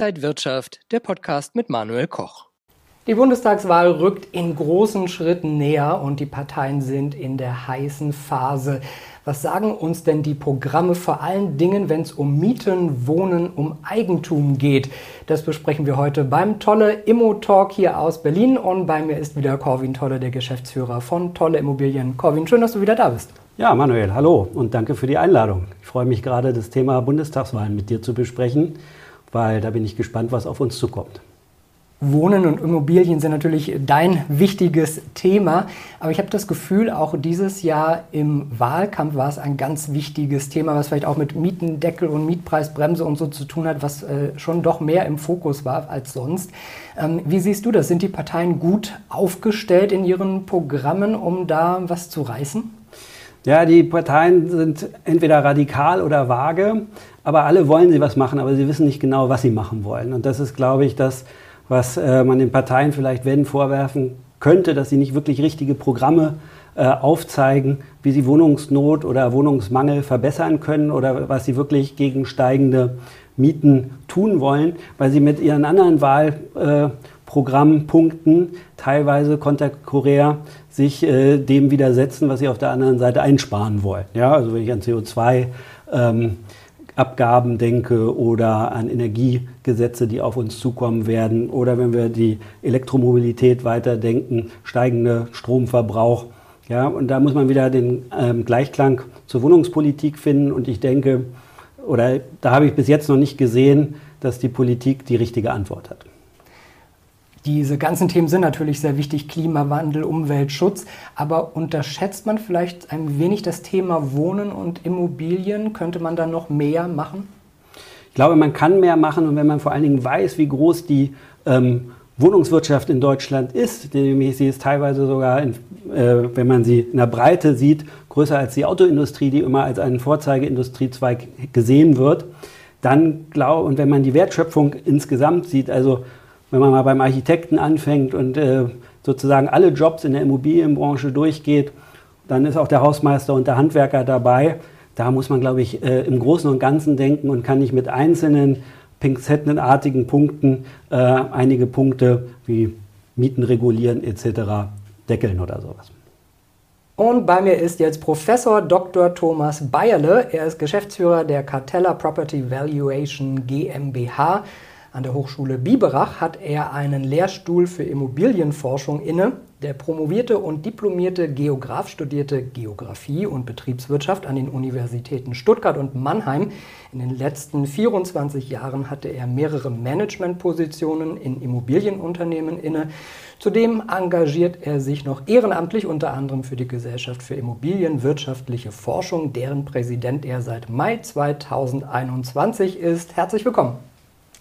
Inside Wirtschaft, der Podcast mit Manuel Koch. Die Bundestagswahl rückt in großen Schritten näher und die Parteien sind in der heißen Phase. Was sagen uns denn die Programme vor allen Dingen, wenn es um Mieten, Wohnen, um Eigentum geht? Das besprechen wir heute beim Tolle Immo Talk hier aus Berlin und bei mir ist wieder Corwin Tolle, der Geschäftsführer von Tolle Immobilien. Corwin, schön, dass du wieder da bist. Ja, Manuel, hallo und danke für die Einladung. Ich freue mich gerade, das Thema Bundestagswahlen mit dir zu besprechen, weil da bin ich gespannt, was auf uns zukommt. Wohnen und Immobilien sind natürlich dein wichtiges Thema. Aber ich habe das Gefühl, auch dieses Jahr im Wahlkampf war es ein ganz wichtiges Thema, was vielleicht auch mit Mietendeckel und Mietpreisbremse und so zu tun hat, was äh, schon doch mehr im Fokus war als sonst. Ähm, wie siehst du das? Sind die Parteien gut aufgestellt in ihren Programmen, um da was zu reißen? Ja, die Parteien sind entweder radikal oder vage, aber alle wollen sie was machen, aber sie wissen nicht genau, was sie machen wollen. Und das ist, glaube ich, das, was äh, man den Parteien vielleicht, wenn, vorwerfen könnte, dass sie nicht wirklich richtige Programme äh, aufzeigen, wie sie Wohnungsnot oder Wohnungsmangel verbessern können oder was sie wirklich gegen steigende Mieten tun wollen, weil sie mit ihren anderen Wahlprogrammpunkten äh, teilweise konterkurär sich äh, dem widersetzen, was sie auf der anderen Seite einsparen wollen. Ja, also wenn ich an CO2 ähm, Abgaben denke oder an Energiegesetze, die auf uns zukommen werden oder wenn wir die Elektromobilität weiterdenken, steigender Stromverbrauch. Ja, und da muss man wieder den ähm, Gleichklang zur Wohnungspolitik finden und ich denke, oder da habe ich bis jetzt noch nicht gesehen, dass die Politik die richtige Antwort hat. Diese ganzen Themen sind natürlich sehr wichtig, Klimawandel, Umweltschutz, aber unterschätzt man vielleicht ein wenig das Thema Wohnen und Immobilien? Könnte man da noch mehr machen? Ich glaube, man kann mehr machen und wenn man vor allen Dingen weiß, wie groß die ähm, Wohnungswirtschaft in Deutschland ist, nämlich sie ist teilweise sogar, in, äh, wenn man sie in der Breite sieht, größer als die Autoindustrie, die immer als einen Vorzeigeindustriezweig gesehen wird, dann glaube und wenn man die Wertschöpfung insgesamt sieht, also wenn man mal beim Architekten anfängt und äh, sozusagen alle Jobs in der Immobilienbranche durchgeht, dann ist auch der Hausmeister und der Handwerker dabei. Da muss man, glaube ich, äh, im Großen und Ganzen denken und kann nicht mit einzelnen pinzettenartigen Punkten äh, einige Punkte wie Mieten regulieren etc. deckeln oder sowas. Und bei mir ist jetzt Professor Dr. Thomas Bayerle. Er ist Geschäftsführer der Cartella Property Valuation GmbH. An der Hochschule Biberach hat er einen Lehrstuhl für Immobilienforschung inne. Der promovierte und diplomierte Geograf studierte Geografie und Betriebswirtschaft an den Universitäten Stuttgart und Mannheim. In den letzten 24 Jahren hatte er mehrere Managementpositionen in Immobilienunternehmen inne. Zudem engagiert er sich noch ehrenamtlich unter anderem für die Gesellschaft für Immobilienwirtschaftliche Forschung, deren Präsident er seit Mai 2021 ist. Herzlich willkommen.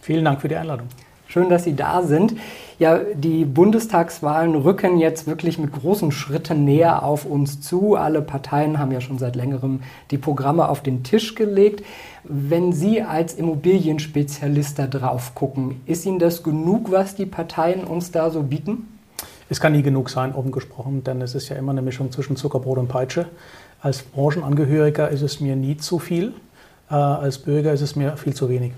Vielen Dank für die Einladung. Schön, dass Sie da sind. Ja, die Bundestagswahlen rücken jetzt wirklich mit großen Schritten näher auf uns zu. Alle Parteien haben ja schon seit längerem die Programme auf den Tisch gelegt. Wenn Sie als Immobilienspezialist da drauf gucken, ist Ihnen das genug, was die Parteien uns da so bieten? Es kann nie genug sein, offen gesprochen, denn es ist ja immer eine Mischung zwischen Zuckerbrot und Peitsche. Als Branchenangehöriger ist es mir nie zu viel, äh, als Bürger ist es mir viel zu wenig.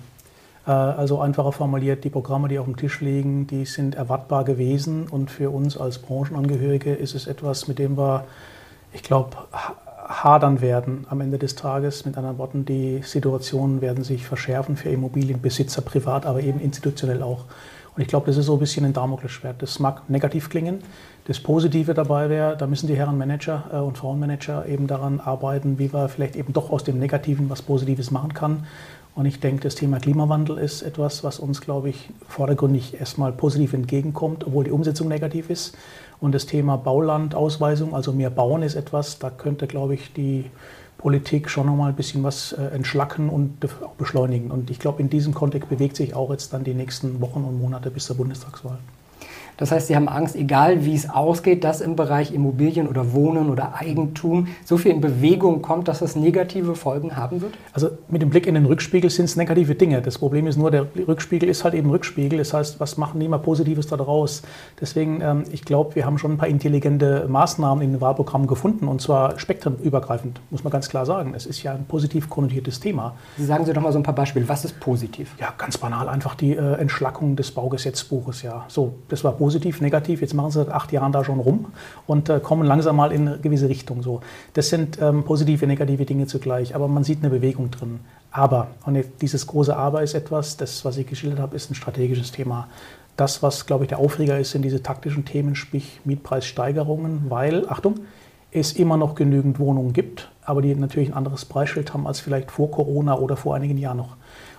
Äh, also einfacher formuliert, die Programme, die auf dem Tisch liegen, die sind erwartbar gewesen und für uns als Branchenangehörige ist es etwas, mit dem wir, ich glaube, hadern werden am Ende des Tages. Mit anderen Worten, die Situationen werden sich verschärfen für Immobilienbesitzer privat, aber eben institutionell auch. Und ich glaube, das ist so ein bisschen ein Damoklesschwert. Das mag negativ klingen. Das Positive dabei wäre, da müssen die Herren Manager äh, und Frauenmanager eben daran arbeiten, wie wir vielleicht eben doch aus dem Negativen was Positives machen kann. Und ich denke, das Thema Klimawandel ist etwas, was uns, glaube ich, vordergründig erstmal positiv entgegenkommt, obwohl die Umsetzung negativ ist. Und das Thema Baulandausweisung, also mehr Bauen, ist etwas, da könnte, glaube ich, die Politik schon noch mal ein bisschen was äh, entschlacken und beschleunigen. Und ich glaube, in diesem Kontext bewegt sich auch jetzt dann die nächsten Wochen und Monate bis zur Bundestagswahl. Das heißt, Sie haben Angst, egal wie es ausgeht, dass im Bereich Immobilien oder Wohnen oder Eigentum so viel in Bewegung kommt, dass es negative Folgen haben wird? Also mit dem Blick in den Rückspiegel sind es negative Dinge. Das Problem ist nur, der Rückspiegel ist halt eben Rückspiegel. Das heißt, was machen die immer Positives daraus? Deswegen, ähm, ich glaube, wir haben schon ein paar intelligente Maßnahmen in den Wahlprogrammen gefunden und zwar spektrenübergreifend, muss man ganz klar sagen. Es ist ja ein positiv konnotiertes Thema. Sie sagen Sie doch mal so ein paar Beispiele. Was ist positiv? Ja, ganz banal, einfach die äh, Entschlackung des Baugesetzbuches. Ja, so, das war positiv, negativ. Jetzt machen Sie seit acht Jahren da schon rum und äh, kommen langsam mal in eine gewisse Richtung. So, das sind ähm, positive, negative Dinge zugleich. Aber man sieht eine Bewegung drin. Aber, und dieses große Aber ist etwas, das, was ich geschildert habe, ist ein strategisches Thema. Das, was, glaube ich, der Aufreger ist, sind diese taktischen Themen, sprich Mietpreissteigerungen, weil, Achtung, es immer noch genügend Wohnungen gibt, aber die natürlich ein anderes Preisschild haben als vielleicht vor Corona oder vor einigen Jahren noch.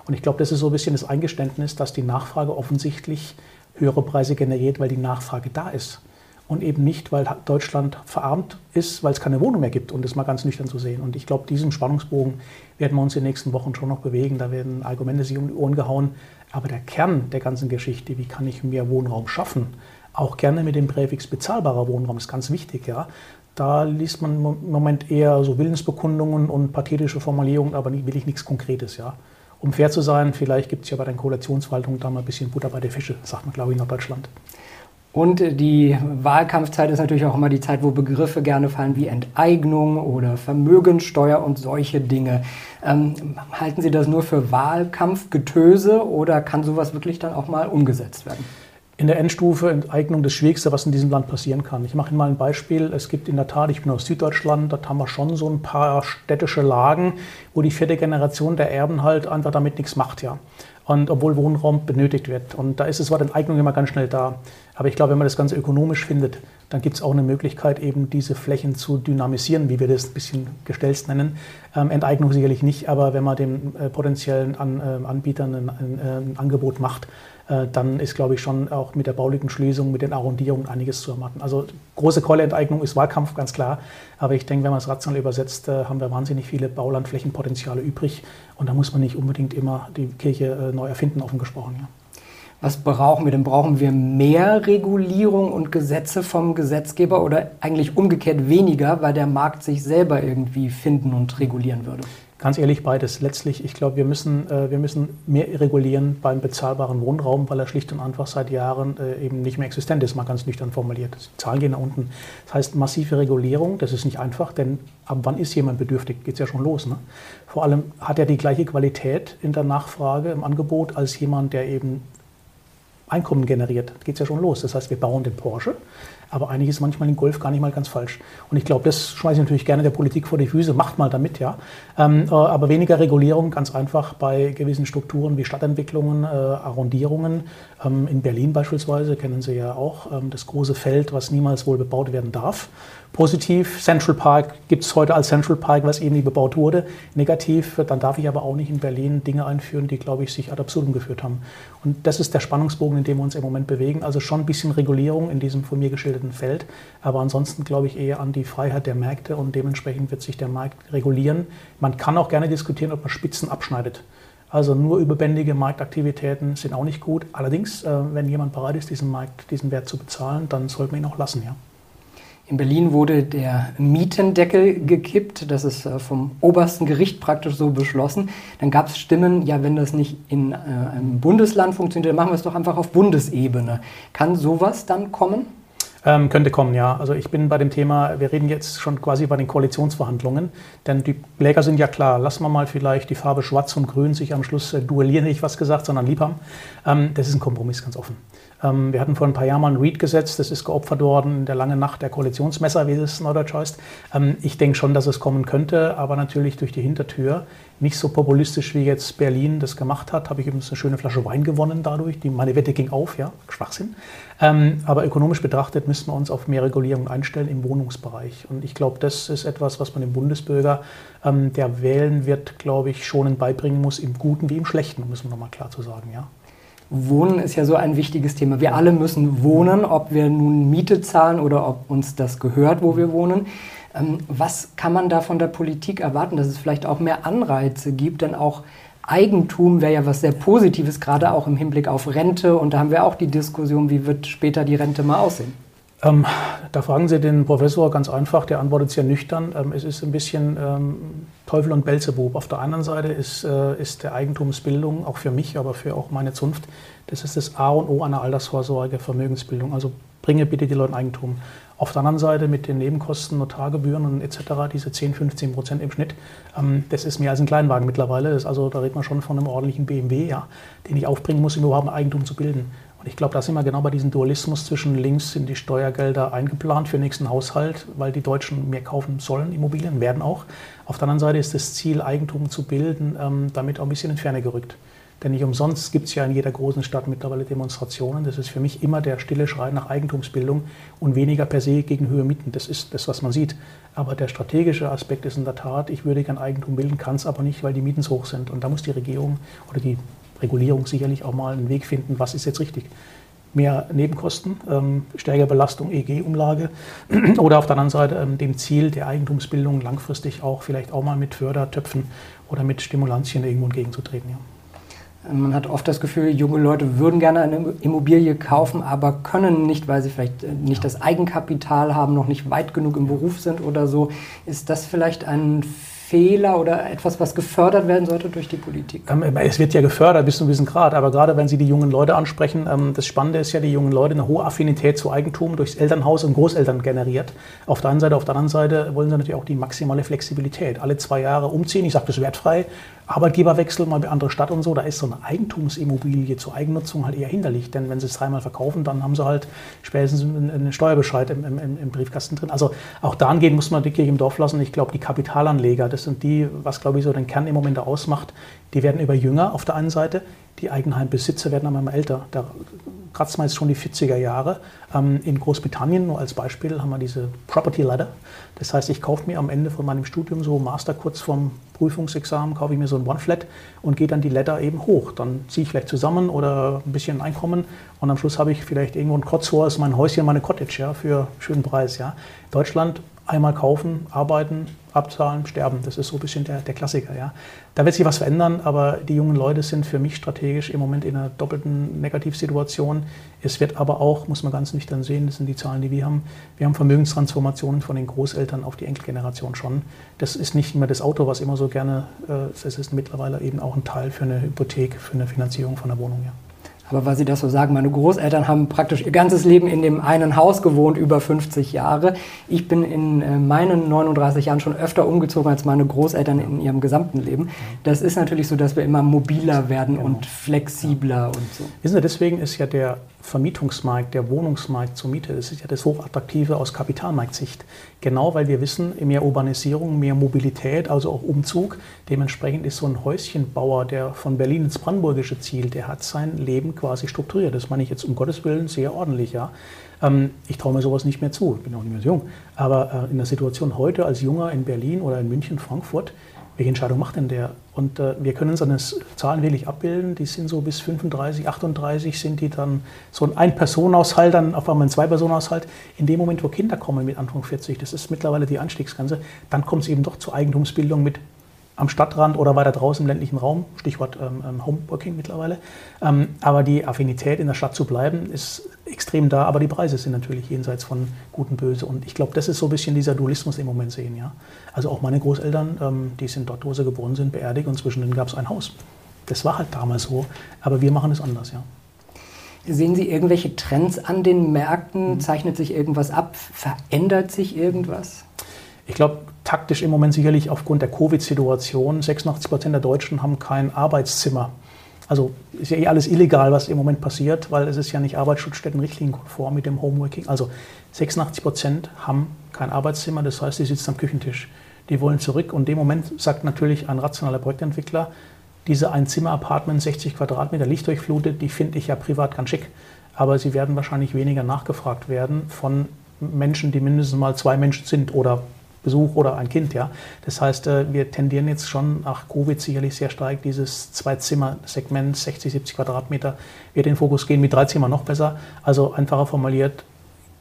Und ich glaube, das ist so ein bisschen das Eingeständnis, dass die Nachfrage offensichtlich höhere Preise generiert, weil die Nachfrage da ist. Und eben nicht, weil Deutschland verarmt ist, weil es keine Wohnung mehr gibt, um das mal ganz nüchtern zu sehen. Und ich glaube, diesen Spannungsbogen werden wir uns in den nächsten Wochen schon noch bewegen. Da werden Argumente sich um die Ohren gehauen. Aber der Kern der ganzen Geschichte, wie kann ich mehr Wohnraum schaffen, auch gerne mit dem Präfix bezahlbarer Wohnraum, ist ganz wichtig. Ja? Da liest man im Moment eher so Willensbekundungen und pathetische Formulierungen, aber will ich nichts Konkretes. Ja? Um fair zu sein, vielleicht gibt es ja bei den Koalitionsverwaltungen da mal ein bisschen Butter bei der Fische, sagt man, glaube ich, in Norddeutschland. Und die Wahlkampfzeit ist natürlich auch immer die Zeit, wo Begriffe gerne fallen wie Enteignung oder Vermögensteuer und solche Dinge. Ähm, halten Sie das nur für Wahlkampfgetöse oder kann sowas wirklich dann auch mal umgesetzt werden? In der Endstufe Enteignung das Schwierigste, was in diesem Land passieren kann. Ich mache Ihnen mal ein Beispiel. Es gibt in der Tat, ich bin aus Süddeutschland, dort haben wir schon so ein paar städtische Lagen, wo die vierte Generation der Erben halt einfach damit nichts macht, ja und obwohl Wohnraum benötigt wird. Und da ist das Wort Enteignung immer ganz schnell da. Aber ich glaube, wenn man das Ganze ökonomisch findet, dann gibt es auch eine Möglichkeit, eben diese Flächen zu dynamisieren, wie wir das ein bisschen gestellt nennen. Ähm, Enteignung sicherlich nicht, aber wenn man den äh, potenziellen An, äh, Anbietern ein, ein, äh, ein, Angebot macht, dann ist, glaube ich, schon auch mit der baulichen Schließung, mit den Arrondierungen einiges zu ermatten. Also große Keuleenteignung ist Wahlkampf, ganz klar. Aber ich denke, wenn man es rational übersetzt, äh, haben wir wahnsinnig viele Baulandflächenpotenziale übrig. Und da muss man nicht unbedingt immer die Kirche äh, neu erfinden, offen gesprochen. Ja. Was brauchen wir denn? Brauchen wir mehr Regulierung und Gesetze vom Gesetzgeber oder eigentlich umgekehrt weniger, weil der Markt sich selber irgendwie finden und regulieren würde? Ganz ehrlich, beides. Letztlich, ich glaube, wir müssen, äh, wir müssen mehr regulieren beim bezahlbaren Wohnraum, weil er schlicht und einfach seit Jahren äh, eben nicht mehr existent ist, mal ganz nüchtern formuliert. Die Zahlen gehen nach unten. Das heißt, massive Regulierung, das ist nicht einfach, denn ab wann ist jemand bedürftig? Geht es ja schon los. Ne? Vor allem hat er die gleiche Qualität in der Nachfrage, im Angebot, als jemand, der eben Einkommen generiert. Geht es ja schon los. Das heißt, wir bauen den Porsche, aber eigentlich ist manchmal im Golf gar nicht mal ganz falsch. Und ich glaube, das schmeiße ich natürlich gerne der Politik vor die Füße. Macht mal damit, ja. Ähm, äh, aber weniger Regulierung, ganz einfach bei gewissen Strukturen wie Stadtentwicklungen, äh, Arrondierungen. Ähm, in Berlin beispielsweise kennen Sie ja auch ähm, das große Feld, was niemals wohl bebaut werden darf. Positiv, Central Park gibt es heute als Central Park, was eben nie bebaut wurde. Negativ, dann darf ich aber auch nicht in Berlin Dinge einführen, die, glaube ich, sich ad absurdum geführt haben. Und das ist der Spannungsbogen, in dem wir uns im Moment bewegen. Also schon ein bisschen Regulierung in diesem von mir geschilderten Feld, aber ansonsten glaube ich eher an die Freiheit der Märkte und dementsprechend wird sich der Markt regulieren. Man kann auch gerne diskutieren, ob man Spitzen abschneidet. Also nur überbändige Marktaktivitäten sind auch nicht gut. Allerdings, äh, wenn jemand bereit ist, diesen Markt, diesen Wert zu bezahlen, dann sollte man ihn auch lassen, ja. In Berlin wurde der Mietendeckel gekippt. Das ist äh, vom obersten Gericht praktisch so beschlossen. Dann gab es Stimmen, ja, wenn das nicht in äh, einem Bundesland funktioniert, dann machen wir es doch einfach auf Bundesebene. Kann sowas dann kommen? Ähm, könnte kommen, ja. Also ich bin bei dem Thema, wir reden jetzt schon quasi bei den Koalitionsverhandlungen, denn die Kläger sind ja klar, lassen wir mal vielleicht die Farbe Schwarz und Grün sich am Schluss äh, duellieren, nicht was gesagt, sondern lieb haben. Ähm, das ist ein Kompromiss, ganz offen. Ähm, wir hatten vor ein paar Jahren mal ein REIT-Gesetz, das ist geopfert worden in der langen Nacht der Koalitionsmesser, wie es neudeutsch heißt. Ähm, ich denke schon, dass es kommen könnte, aber natürlich durch die Hintertür. Nicht so populistisch wie jetzt Berlin das gemacht hat, habe ich übrigens eine schöne Flasche Wein gewonnen dadurch. Die, meine Wette ging auf, ja, Schwachsinn. Ähm, aber ökonomisch betrachtet müssen wir uns auf mehr Regulierung einstellen im Wohnungsbereich. Und ich glaube, das ist etwas, was man dem Bundesbürger, der wählen wird, glaube ich, schonend beibringen muss, im Guten wie im Schlechten, müssen wir nochmal klar zu sagen, ja. Wohnen ist ja so ein wichtiges Thema. Wir alle müssen wohnen, ob wir nun Miete zahlen oder ob uns das gehört, wo wir wohnen. Ähm, was kann man da von der Politik erwarten, dass es vielleicht auch mehr Anreize gibt, denn auch Eigentum wäre ja was sehr Positives, gerade auch im Hinblick auf Rente. Und da haben wir auch die Diskussion, wie wird später die Rente mal aussehen. Ähm, da fragen Sie den Professor ganz einfach, der antwortet sehr nüchtern. Ähm, es ist ein bisschen ähm, Teufel und Belzebub. Auf der anderen Seite ist, äh, ist der Eigentumsbildung, auch für mich, aber für auch meine Zunft, das ist das A und O einer Altersvorsorge, Vermögensbildung. Also bringe bitte die Leute Eigentum. Auf der anderen Seite mit den Nebenkosten, Notargebühren und etc., diese 10, 15 Prozent im Schnitt, ähm, das ist mehr als ein Kleinwagen mittlerweile. Also, da redet man schon von einem ordentlichen BMW, ja, den ich aufbringen muss, um überhaupt ein Eigentum zu bilden. Und ich glaube, da sind wir genau bei diesem Dualismus zwischen links sind die Steuergelder eingeplant für den nächsten Haushalt, weil die Deutschen mehr kaufen sollen, Immobilien, werden auch. Auf der anderen Seite ist das Ziel, Eigentum zu bilden, ähm, damit auch ein bisschen in Ferne gerückt. Denn nicht umsonst gibt es ja in jeder großen Stadt mittlerweile Demonstrationen. Das ist für mich immer der stille Schrei nach Eigentumsbildung und weniger per se gegen höhere Mieten. Das ist das, was man sieht. Aber der strategische Aspekt ist in der Tat, ich würde gern Eigentum bilden, kann es aber nicht, weil die Mieten so hoch sind. Und da muss die Regierung oder die Regulierung sicherlich auch mal einen Weg finden, was ist jetzt richtig. Mehr Nebenkosten, ähm, stärkere Belastung EG-Umlage oder auf der anderen Seite ähm, dem Ziel der Eigentumsbildung langfristig auch vielleicht auch mal mit Fördertöpfen oder mit Stimulantien irgendwo entgegenzutreten. Ja. Man hat oft das Gefühl, junge Leute würden gerne eine Immobilie kaufen, aber können nicht, weil sie vielleicht äh, nicht das Eigenkapital haben, noch nicht weit genug im Beruf sind oder so. Ist das vielleicht ein Fehler oder etwas, was gefördert werden sollte durch die Politik? Ähm, es wird ja gefördert bis zu einem gewissen Grad, aber gerade wenn Sie die jungen Leute ansprechen, ähm, das Spannende ist ja, die jungen Leute eine hohe Affinität zu Eigentum durchs Elternhaus und Großeltern generiert. Auf der einen Seite, auf der anderen Seite wollen sie natürlich auch die maximale Flexibilität. Alle zwei Jahre umziehen, ich sage das wertfrei, Arbeitgeberwechsel, mal bei andere Stadt und so, da ist so eine Eigentumsimmobilie zur Eigennutzung halt eher hinderlich. Denn wenn sie es dreimal verkaufen, dann haben sie halt spätestens einen Steuerbescheid im, im, im Briefkasten drin. Also auch dahingehend muss man die Kirche im Dorf lassen. Ich glaube, die Kapitalanleger, das sind die, was glaube ich so den Kern im Moment ausmacht, die werden über jünger auf der einen Seite, die Eigenheimbesitzer werden aber immer älter. Da kratzt man jetzt schon die 40er Jahre. Ähm, in Großbritannien, nur als Beispiel, haben wir diese Property Ladder. Das heißt, ich kaufe mir am Ende von meinem Studium so Master kurz vorm Prüfungsexamen, kaufe ich mir so ein One-Flat und gehe dann die Ladder eben hoch. Dann ziehe ich vielleicht zusammen oder ein bisschen Einkommen und am Schluss habe ich vielleicht irgendwo ein Cotsworth, mein Häuschen, meine Cottage ja, für einen schönen Preis. Ja. Deutschland einmal kaufen, arbeiten, abzahlen, sterben. Das ist so ein bisschen der, der Klassiker. Ja. Da wird sich was verändern, aber die jungen Leute sind für mich strategisch im Moment in einer doppelten Negativsituation. Es wird aber auch, muss man ganz nüchtern sehen, das sind die Zahlen, die wir haben, wir haben Vermögenstransformationen von den Großeltern auf die Enkelgeneration schon. Das ist nicht mehr das Auto, was immer so gerne, äh, es ist mittlerweile eben auch ein Teil für eine Hypothek, für eine Finanzierung von der Wohnung. Ja. Aber weil Sie das so sagen, meine Großeltern haben praktisch ihr ganzes Leben in dem einen Haus gewohnt, über 50 Jahre. Ich bin in äh, meinen 39 Jahren schon öfter umgezogen als meine Großeltern in ihrem gesamten Leben. Das ist natürlich so, dass wir immer mobiler werden genau. und flexibler und so. Wissen Sie, deswegen ist ja der Vermietungsmarkt, der Wohnungsmarkt zur Miete, das ist ja das Hochattraktive aus Kapitalmarktsicht. Genau weil wir wissen, mehr Urbanisierung, mehr Mobilität, also auch Umzug. Dementsprechend ist so ein Häuschenbauer, der von Berlin ins Brandenburgische zielt, der hat sein Leben quasi strukturiert. Das meine ich jetzt um Gottes Willen sehr ordentlich. Ja. Ähm, ich traue mir sowas nicht mehr zu, ich bin auch nicht mehr so jung. Aber äh, in der Situation heute als Junger in Berlin oder in München, Frankfurt, welche Entscheidung macht denn der? Und äh, wir können seine Zahlen wirklich abbilden. Die sind so bis 35, 38 sind die dann so ein Ein-Personen-Haushalt, dann auf einmal ein Zwei-Personen-Haushalt. In dem Moment, wo Kinder kommen mit Anfang 40, das ist mittlerweile die Anstiegsgrenze, dann kommt es eben doch zur Eigentumsbildung mit am Stadtrand oder weiter draußen im ländlichen Raum, Stichwort ähm, ähm, Homeworking mittlerweile. Ähm, aber die Affinität in der Stadt zu bleiben ist extrem da, aber die Preise sind natürlich jenseits von Gut und Böse. Und ich glaube, das ist so ein bisschen dieser Dualismus im Moment sehen. Ja? Also auch meine Großeltern, ähm, die sind dort, wo sie geboren sind, beerdigt und zwischendrin gab es ein Haus. Das war halt damals so, aber wir machen es anders, ja. Sehen Sie irgendwelche Trends an den Märkten? Mhm. Zeichnet sich irgendwas ab? Verändert sich irgendwas? Ich glaube, taktisch im Moment sicherlich aufgrund der Covid-Situation. 86 Prozent der Deutschen haben kein Arbeitszimmer. Also ist ja eh alles illegal, was im Moment passiert, weil es ist ja nicht Arbeitsschutzstättenrichtlinienkonform mit dem Homeworking. Also 86 Prozent haben kein Arbeitszimmer, das heißt, sie sitzen am Küchentisch. Die wollen zurück und in dem Moment sagt natürlich ein rationaler Projektentwickler, diese Einzimmer-Apartment, 60 Quadratmeter, lichtdurchflutet, die finde ich ja privat ganz schick. Aber sie werden wahrscheinlich weniger nachgefragt werden von Menschen, die mindestens mal zwei Menschen sind oder Besuch oder ein Kind. Ja. Das heißt, äh, wir tendieren jetzt schon nach Covid sicherlich sehr stark dieses Zwei-Zimmer-Segment, 60, 70 Quadratmeter, wird in den Fokus gehen, mit drei Zimmer noch besser. Also einfacher formuliert,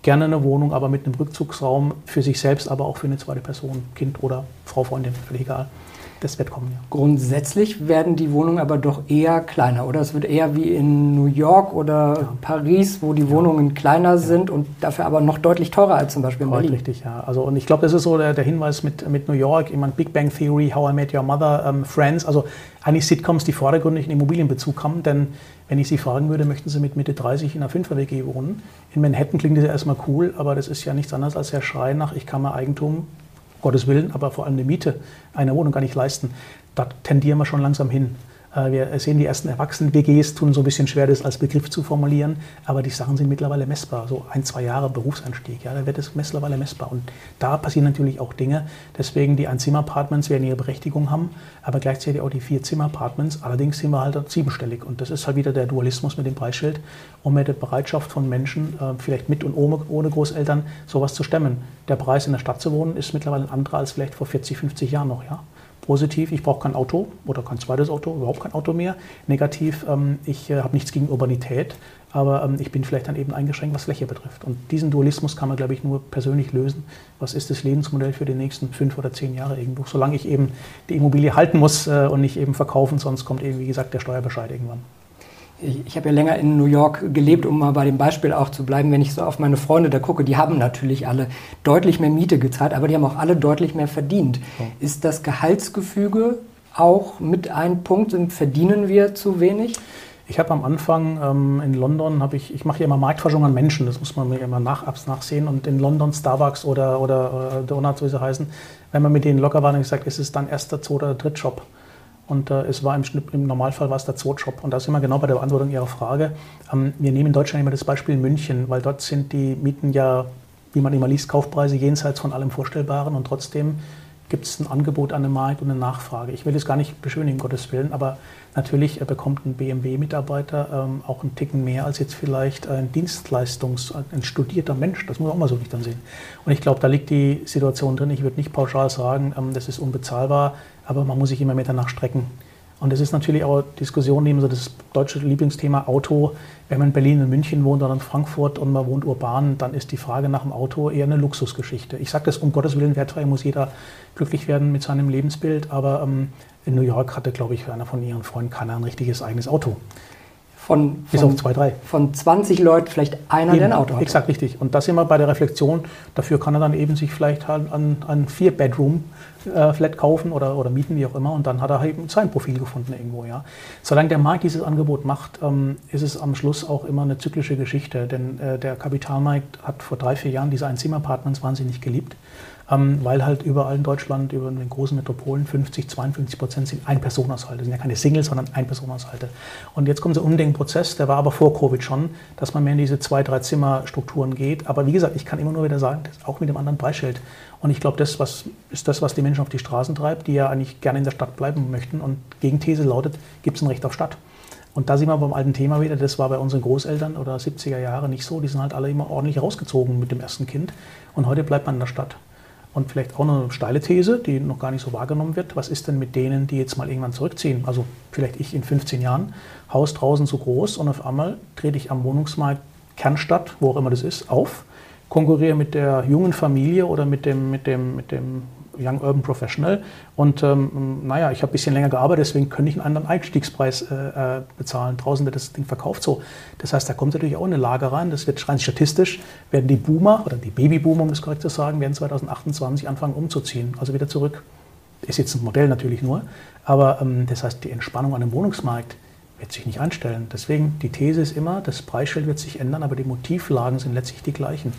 gerne eine Wohnung, aber mit einem Rückzugsraum für sich selbst, aber auch für eine zweite Person, Kind oder Frau, Freundin, völlig egal das wird kommen. Ja. Grundsätzlich werden die Wohnungen aber doch eher kleiner, oder? Es wird eher wie in New York oder ja. Paris, wo die Wohnungen ja. kleiner sind und dafür aber noch deutlich teurer als zum Beispiel in Berlin. Richtig, ja. Also, und ich glaube, das ist so der, der, Hinweis mit, mit New York, ich meine, Big Bang Theory, How I Met Your Mother, ähm, Friends, also eigentlich Sitcoms, die vordergründig einen Immobilienbezug haben, denn wenn ich Sie fragen würde, möchten Sie mit Mitte 30 in einer 5er WG wohnen? In Manhattan klingt das ja erstmal cool, aber das ist ja nichts anderes als der Schrei nach, ich kann mein Eigentum Gottes Willen, aber vor allem eine Miete einer Wohnung gar nicht leisten. Da tendieren wir schon langsam hin. Äh, wir sehen die ersten Erwachsenen-WGs, tun so ein bisschen schwer, das als Begriff zu formulieren, aber die Sachen sind mittlerweile messbar. So ein, zwei Jahre Berufseinstieg, ja, da wird es mittlerweile messbar. Und da passieren natürlich auch Dinge. Deswegen die Einzimmer-Apartments werden ihre Berechtigung haben, aber gleichzeitig auch die Vier-Zimmer-Apartments. Allerdings sind wir halt siebenstellig. Und das ist halt wieder der Dualismus mit dem Preisschild und mit der Bereitschaft von Menschen, äh, vielleicht mit und ohne Großeltern, sowas zu stemmen. Der Preis in der Stadt zu wohnen ist mittlerweile ein anderer als vielleicht vor 40, 50 Jahren noch. Ja? Positiv, ich brauche kein Auto oder kein zweites Auto, überhaupt kein Auto mehr. Negativ, ähm, ich äh, habe nichts gegen Urbanität, aber ähm, ich bin vielleicht dann eben eingeschränkt, was Fläche betrifft. Und diesen Dualismus kann man, glaube ich, nur persönlich lösen. Was ist das Lebensmodell für die nächsten fünf oder zehn Jahre irgendwo? Solange ich eben die Immobilie halten muss äh, und nicht eben verkaufen, sonst kommt eben, wie gesagt, der Steuerbescheid irgendwann ich, ich habe ja länger in New York gelebt, um mal bei dem Beispiel auch zu bleiben, wenn ich so auf meine Freunde da gucke, die haben natürlich alle deutlich mehr Miete gezahlt, aber die haben auch alle deutlich mehr verdient. Oh. Ist das Gehaltsgefüge auch mit ein Punkt? Verdienen wir zu wenig? Ich habe am Anfang ähm, in London, habe ich, ich mache ja immer Marktforschung an Menschen, das muss man mir immer nach, nachsehen. Und in London Starbucks oder, oder, oder Donuts, wie sie heißen, wenn man mit denen locker war, dann habe ich gesagt, es ist dann erster, zweiter, Drittjob. Und äh, es war im, im, Normalfall war es der Zweitjob. Und da sind wir genau bei der Beantwortung Ihrer Frage. Ähm, wir nehmen in Deutschland immer das Beispiel München, weil dort sind die Mieten ja, wie man immer liest, Kaufpreise jenseits von allem Vorstellbaren. Und trotzdem gibt es ein Angebot an dem Markt und eine Nachfrage. Ich will das gar nicht beschönigen, Gottes Willen, aber natürlich bekommt ein BMW-Mitarbeiter ähm, auch einen Ticken mehr als jetzt vielleicht ein Dienstleistungs-, ein studierter Mensch. Das muss man auch mal so nicht sehen. Und ich glaube, da liegt die Situation drin. Ich würde nicht pauschal sagen, ähm, das ist unbezahlbar aber man muss sich immer mehr danach strecken. Und das ist natürlich auch Diskussion neben so das deutsche Lieblingsthema Auto. Wenn man in Berlin und München wohnt oder in Frankfurt und man wohnt urban, dann ist die Frage nach dem Auto eher eine Luxusgeschichte. Ich sage das um Gottes Willen wertfrei, muss jeder glücklich werden mit seinem Lebensbild. Aber ähm, in New York hatte, glaube ich, einer von ihren Freunden keiner ein richtiges eigenes Auto. Von, Bis auf zwei, drei. Von 20 Leuten vielleicht einer, eben, der ein Auto hat. Exakt, richtig. Und das wir bei der Reflexion. Dafür kann er dann eben sich vielleicht halt an, an Vier-Bedroom äh, Flat kaufen oder, oder mieten, wie auch immer, und dann hat er eben sein Profil gefunden irgendwo. Ja. Solange der Markt dieses Angebot macht, ähm, ist es am Schluss auch immer eine zyklische Geschichte, denn äh, der Kapitalmarkt hat vor drei, vier Jahren diese Einzimmer-Apartments wahnsinnig geliebt weil halt überall in Deutschland, über den großen Metropolen, 50, 52 Prozent sind Ein-Personenhaushalte. Das sind ja keine Singles, sondern Ein-Personenhaushalte. Und jetzt kommt so ein Umdenkprozess, der war aber vor Covid schon, dass man mehr in diese zwei, drei Zimmer-Strukturen geht. Aber wie gesagt, ich kann immer nur wieder sagen, auch mit dem anderen Preisschild. Und ich glaube, das was, ist das, was die Menschen auf die Straßen treibt, die ja eigentlich gerne in der Stadt bleiben möchten. Und Gegenthese lautet, gibt es ein Recht auf Stadt? Und da sind wir beim alten Thema wieder, das war bei unseren Großeltern oder 70er Jahre nicht so. Die sind halt alle immer ordentlich rausgezogen mit dem ersten Kind. Und heute bleibt man in der Stadt. Und vielleicht auch eine steile These, die noch gar nicht so wahrgenommen wird. Was ist denn mit denen, die jetzt mal irgendwann zurückziehen? Also vielleicht ich in 15 Jahren, Haus draußen so groß und auf einmal trete ich am Wohnungsmarkt Kernstadt, wo auch immer das ist, auf, konkurriere mit der jungen Familie oder mit dem, mit dem, mit dem Young Urban Professional. Und ähm, naja, ich habe ein bisschen länger gearbeitet, deswegen könnte ich einen anderen Einstiegspreis äh, äh, bezahlen. Draußen wird das Ding verkauft so. Das heißt, da kommt natürlich auch eine Lage rein. Das wird rein statistisch, werden die Boomer oder die Babyboomer, um das korrekt zu sagen, werden 2028 anfangen umzuziehen. Also wieder zurück. Ist jetzt ein Modell natürlich nur. Aber ähm, das heißt, die Entspannung an dem Wohnungsmarkt wird sich nicht einstellen. Deswegen, die These ist immer, das Preisschild wird sich ändern, aber die Motivlagen sind letztlich die gleichen.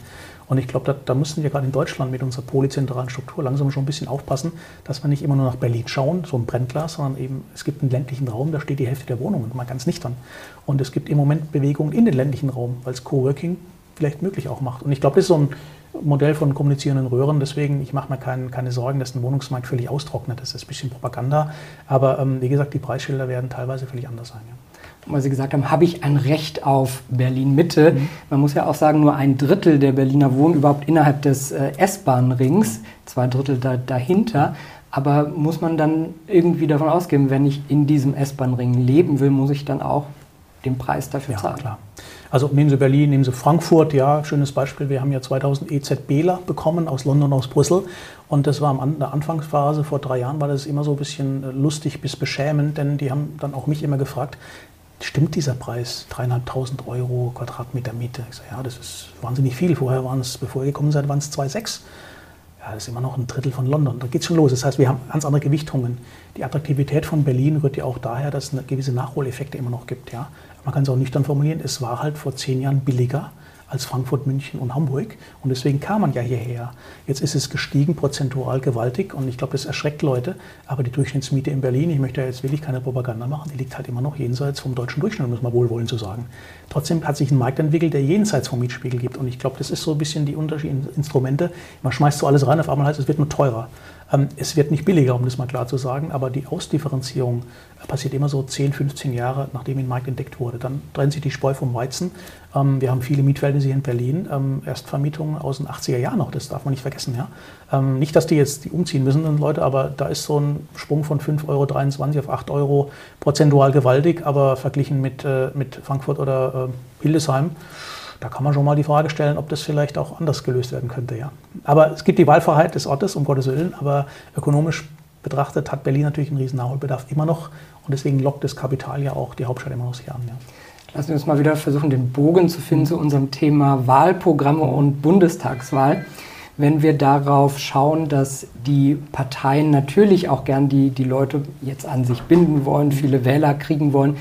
Und ich glaube, da, da müssen wir gerade in Deutschland mit unserer polyzentralen Struktur langsam schon ein bisschen aufpassen, dass wir nicht immer nur nach Berlin schauen, so ein Brennglas, sondern eben, es gibt einen ländlichen Raum, da steht die Hälfte der Wohnungen, mal ganz nüchtern. Und es gibt im Moment Bewegungen in den ländlichen Raum, weil es Coworking vielleicht möglich auch macht. Und ich glaube, das ist so ein Modell von kommunizierenden Röhren. Deswegen, ich mache mir kein, keine Sorgen, dass ein Wohnungsmarkt völlig austrocknet. Das ist ein bisschen Propaganda. Aber ähm, wie gesagt, die Preisschilder werden teilweise völlig anders sein. Ja weil Sie gesagt haben, habe ich ein Recht auf Berlin-Mitte. Mhm. Man muss ja auch sagen, nur ein Drittel der Berliner wohnen überhaupt innerhalb des äh, S-Bahn-Rings, zwei Drittel da, dahinter. Aber muss man dann irgendwie davon ausgehen, wenn ich in diesem S-Bahn-Ring leben will, muss ich dann auch den Preis dafür ja, zahlen? Klar. Also nehmen Sie Berlin, nehmen Sie Frankfurt, ja, schönes Beispiel. Wir haben ja 2000 EZBler bekommen aus London, aus Brüssel. Und das war am der Anfangsphase, vor drei Jahren war das immer so ein bisschen äh, lustig bis beschämend, denn die haben dann auch mich immer gefragt, stimmt dieser Preis, dreieinhalbtausend Euro Quadratmeter Miete? Ich sage, ja, das ist wahnsinnig viel. Vorher waren es, bevor ihr gekommen seid, waren es 2,6. Ja, das ist immer noch ein Drittel von London. Da geht es schon los. Das heißt, wir haben ganz andere Gewichtungen. Die Attraktivität von Berlin rührt ja auch daher, dass es gewisse Nachholeffekte immer noch gibt. Ja? Man kann es auch nüchtern formulieren, es war halt vor zehn Jahren billiger als Frankfurt, München und Hamburg. Und deswegen kam man ja hierher. Jetzt ist es gestiegen, prozentual gewaltig. Und ich glaube, das erschreckt Leute. Aber die Durchschnittsmiete in Berlin, ich möchte ja jetzt wirklich keine Propaganda machen, die liegt halt immer noch jenseits vom deutschen Durchschnitt, muss man wohlwollend zu sagen. Trotzdem hat sich ein Markt entwickelt, der jenseits vom Mietspiegel gibt. Und ich glaube, das ist so ein bisschen die unterschiedlichen Instrumente. Man schmeißt so alles rein, auf einmal heißt es, es wird nur teurer. Ähm, es wird nicht billiger, um das mal klar zu sagen, aber die Ausdifferenzierung passiert immer so 10, 15 Jahre, nachdem ein Markt entdeckt wurde. Dann trennt sich die Spreu vom Weizen. Ähm, wir haben viele Mietverhältnisse hier in Berlin, ähm, Erstvermietungen aus den 80er Jahren noch, das darf man nicht vergessen. Ja? Nicht, dass die jetzt die umziehen müssen, Leute, aber da ist so ein Sprung von 5,23 Euro auf 8 Euro prozentual gewaltig, aber verglichen mit, äh, mit Frankfurt oder äh, Hildesheim da kann man schon mal die Frage stellen, ob das vielleicht auch anders gelöst werden könnte. Ja. Aber es gibt die Wahlfreiheit des Ortes, um Gottes Willen, aber ökonomisch betrachtet hat Berlin natürlich einen riesen Nachholbedarf immer noch und deswegen lockt das Kapital ja auch die Hauptstadt immer noch sehr an. Ja. Lassen wir uns mal wieder versuchen, den Bogen zu finden zu unserem Thema Wahlprogramme und Bundestagswahl. Wenn wir darauf schauen, dass die Parteien natürlich auch gern die, die Leute jetzt an sich binden wollen, viele Wähler kriegen wollen,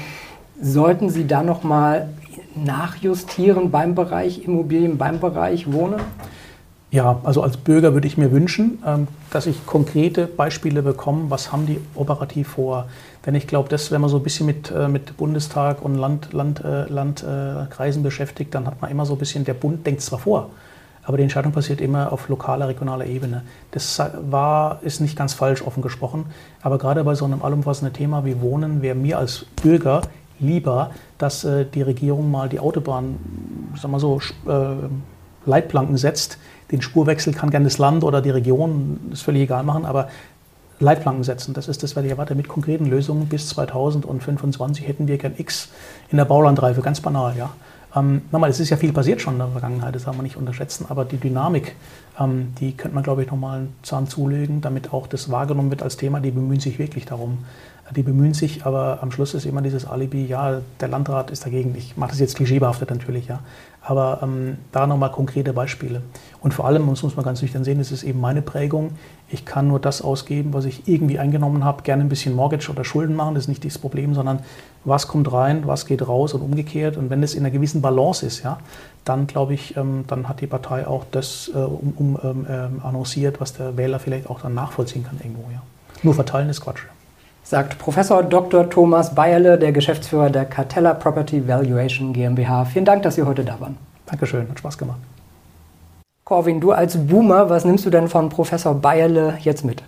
sollten sie da noch mal nachjustieren beim Bereich Immobilien, beim Bereich Wohnen? Ja, also als Bürger würde ich mir wünschen, ähm, dass ich konkrete Beispiele bekomme, was haben die operativ vor. Denn ich glaube, dass wenn man so ein bisschen mit, äh, mit Bundestag und Land, Land, äh, Landkreisen beschäftigt, dann hat man immer so ein bisschen, der Bund denkt zwar vor, aber die Entscheidung passiert immer auf lokaler, regionaler Ebene. Das war, ist nicht ganz falsch offen gesprochen, aber gerade bei so einem allumfassenden Thema wie Wohnen wäre mir als Bürger lieber, dass äh, die Regierung mal die Autobahn, sagen wir so, äh, Leitplanken setzt. Den Spurwechsel kann gerne das Land oder die Region, ist völlig egal machen, aber Leitplanken setzen. Das ist das, was ich erwarte. Mit konkreten Lösungen bis 2025 hätten wir gern X in der Baulandreife, ganz banal, ja. Ähm, nochmal, es ist ja viel passiert schon in der Vergangenheit, das darf man nicht unterschätzen, aber die Dynamik, ähm, die könnte man, glaube ich, nochmal einen Zahn zulegen, damit auch das wahrgenommen wird als Thema. Die bemühen sich wirklich darum die bemühen sich, aber am Schluss ist immer dieses Alibi, ja, der Landrat ist dagegen. Ich mache das jetzt klischeebehaftet natürlich, ja. Aber ähm, da nochmal konkrete Beispiele. Und vor allem, das muss man ganz nüchtern sehen, das ist eben meine Prägung. Ich kann nur das ausgeben, was ich irgendwie eingenommen habe. Gerne ein bisschen Mortgage oder Schulden machen, das ist nicht das Problem, sondern was kommt rein, was geht raus und umgekehrt. Und wenn es in einer gewissen Balance ist, ja, dann glaube ich, ähm, dann hat die Partei auch das äh, um, um, ähm, ähm annonciert, was der Wähler vielleicht auch dann nachvollziehen kann irgendwo. Ja. Nur verteilen ist Quatsch sagt Professor Dr. Thomas Bayerle, der Geschäftsführer der Cartella Property Valuation GmbH. Vielen Dank, dass Sie heute da waren. Dankeschön, hat Spaß gemacht. Corwin, du als Boomer, was nimmst du denn von Professor Bayerle jetzt mit?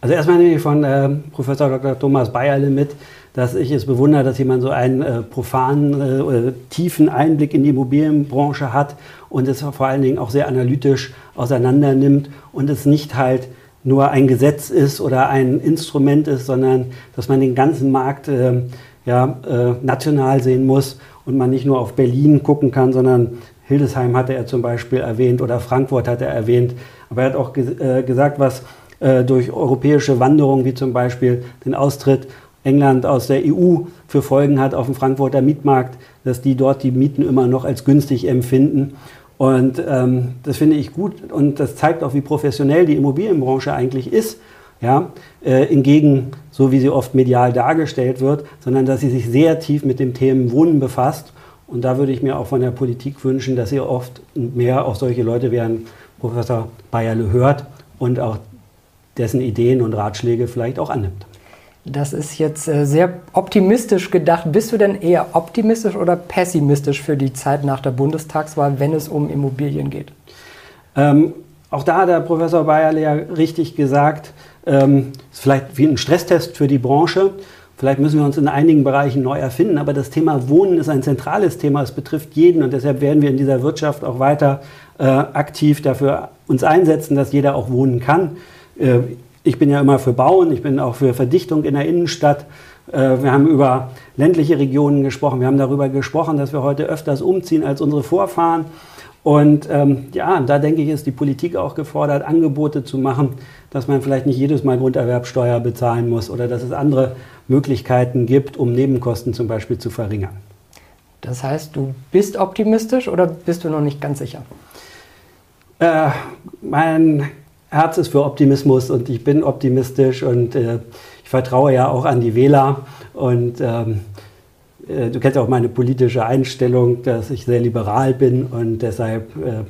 Also erstmal nehme ich von äh, Professor Dr. Thomas Bayerle mit, dass ich es bewundere, dass jemand so einen äh, profanen, äh, tiefen Einblick in die Immobilienbranche hat und es vor allen Dingen auch sehr analytisch auseinander nimmt und es nicht halt nur ein Gesetz ist oder ein Instrument ist, sondern dass man den ganzen Markt äh, ja, äh, national sehen muss und man nicht nur auf Berlin gucken kann, sondern Hildesheim hatte er zum Beispiel erwähnt oder Frankfurt hat er erwähnt. Aber er hat auch ge äh, gesagt, was äh, durch europäische Wanderungen wie zum Beispiel den Austritt England aus der EU für Folgen hat auf dem Frankfurter Mietmarkt, dass die dort die Mieten immer noch als günstig empfinden. Und ähm, das finde ich gut und das zeigt auch, wie professionell die Immobilienbranche eigentlich ist. Ja, äh, hingegen, so wie sie oft medial dargestellt wird, sondern dass sie sich sehr tief mit dem Thema Wohnen befasst. Und da würde ich mir auch von der Politik wünschen, dass sie oft mehr auf solche Leute wie Professor Bayerle hört und auch dessen Ideen und Ratschläge vielleicht auch annimmt. Das ist jetzt äh, sehr optimistisch gedacht. Bist du denn eher optimistisch oder pessimistisch für die Zeit nach der Bundestagswahl, wenn es um Immobilien geht? Ähm, auch da hat der Professor Bayerle ja richtig gesagt, ähm, ist vielleicht wie ein Stresstest für die Branche. Vielleicht müssen wir uns in einigen Bereichen neu erfinden, aber das Thema Wohnen ist ein zentrales Thema. Es betrifft jeden und deshalb werden wir in dieser Wirtschaft auch weiter äh, aktiv dafür uns einsetzen, dass jeder auch wohnen kann. Äh, ich bin ja immer für Bauen, ich bin auch für Verdichtung in der Innenstadt. Äh, wir haben über ländliche Regionen gesprochen. Wir haben darüber gesprochen, dass wir heute öfters umziehen als unsere Vorfahren. Und ähm, ja, da denke ich, ist die Politik auch gefordert, Angebote zu machen, dass man vielleicht nicht jedes Mal Grunderwerbsteuer bezahlen muss oder dass es andere Möglichkeiten gibt, um Nebenkosten zum Beispiel zu verringern. Das heißt, du bist optimistisch oder bist du noch nicht ganz sicher? Äh, mein Herz ist für Optimismus und ich bin optimistisch und äh, ich vertraue ja auch an die Wähler und ähm, äh, du kennst auch meine politische Einstellung, dass ich sehr liberal bin und deshalb, äh,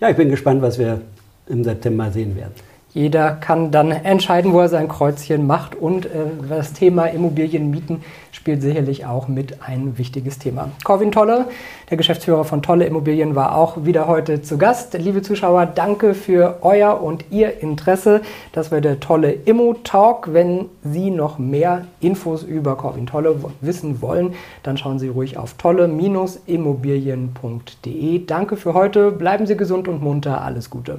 ja, ich bin gespannt, was wir im September sehen werden. Jeder kann dann entscheiden, wo er sein Kreuzchen macht. Und äh, das Thema Immobilienmieten spielt sicherlich auch mit ein wichtiges Thema. Corwin Tolle, der Geschäftsführer von Tolle Immobilien, war auch wieder heute zu Gast. Liebe Zuschauer, danke für euer und ihr Interesse. Das war der Tolle Immo Talk. Wenn Sie noch mehr Infos über Corwin Tolle wissen wollen, dann schauen Sie ruhig auf tolle-immobilien.de. Danke für heute. Bleiben Sie gesund und munter. Alles Gute.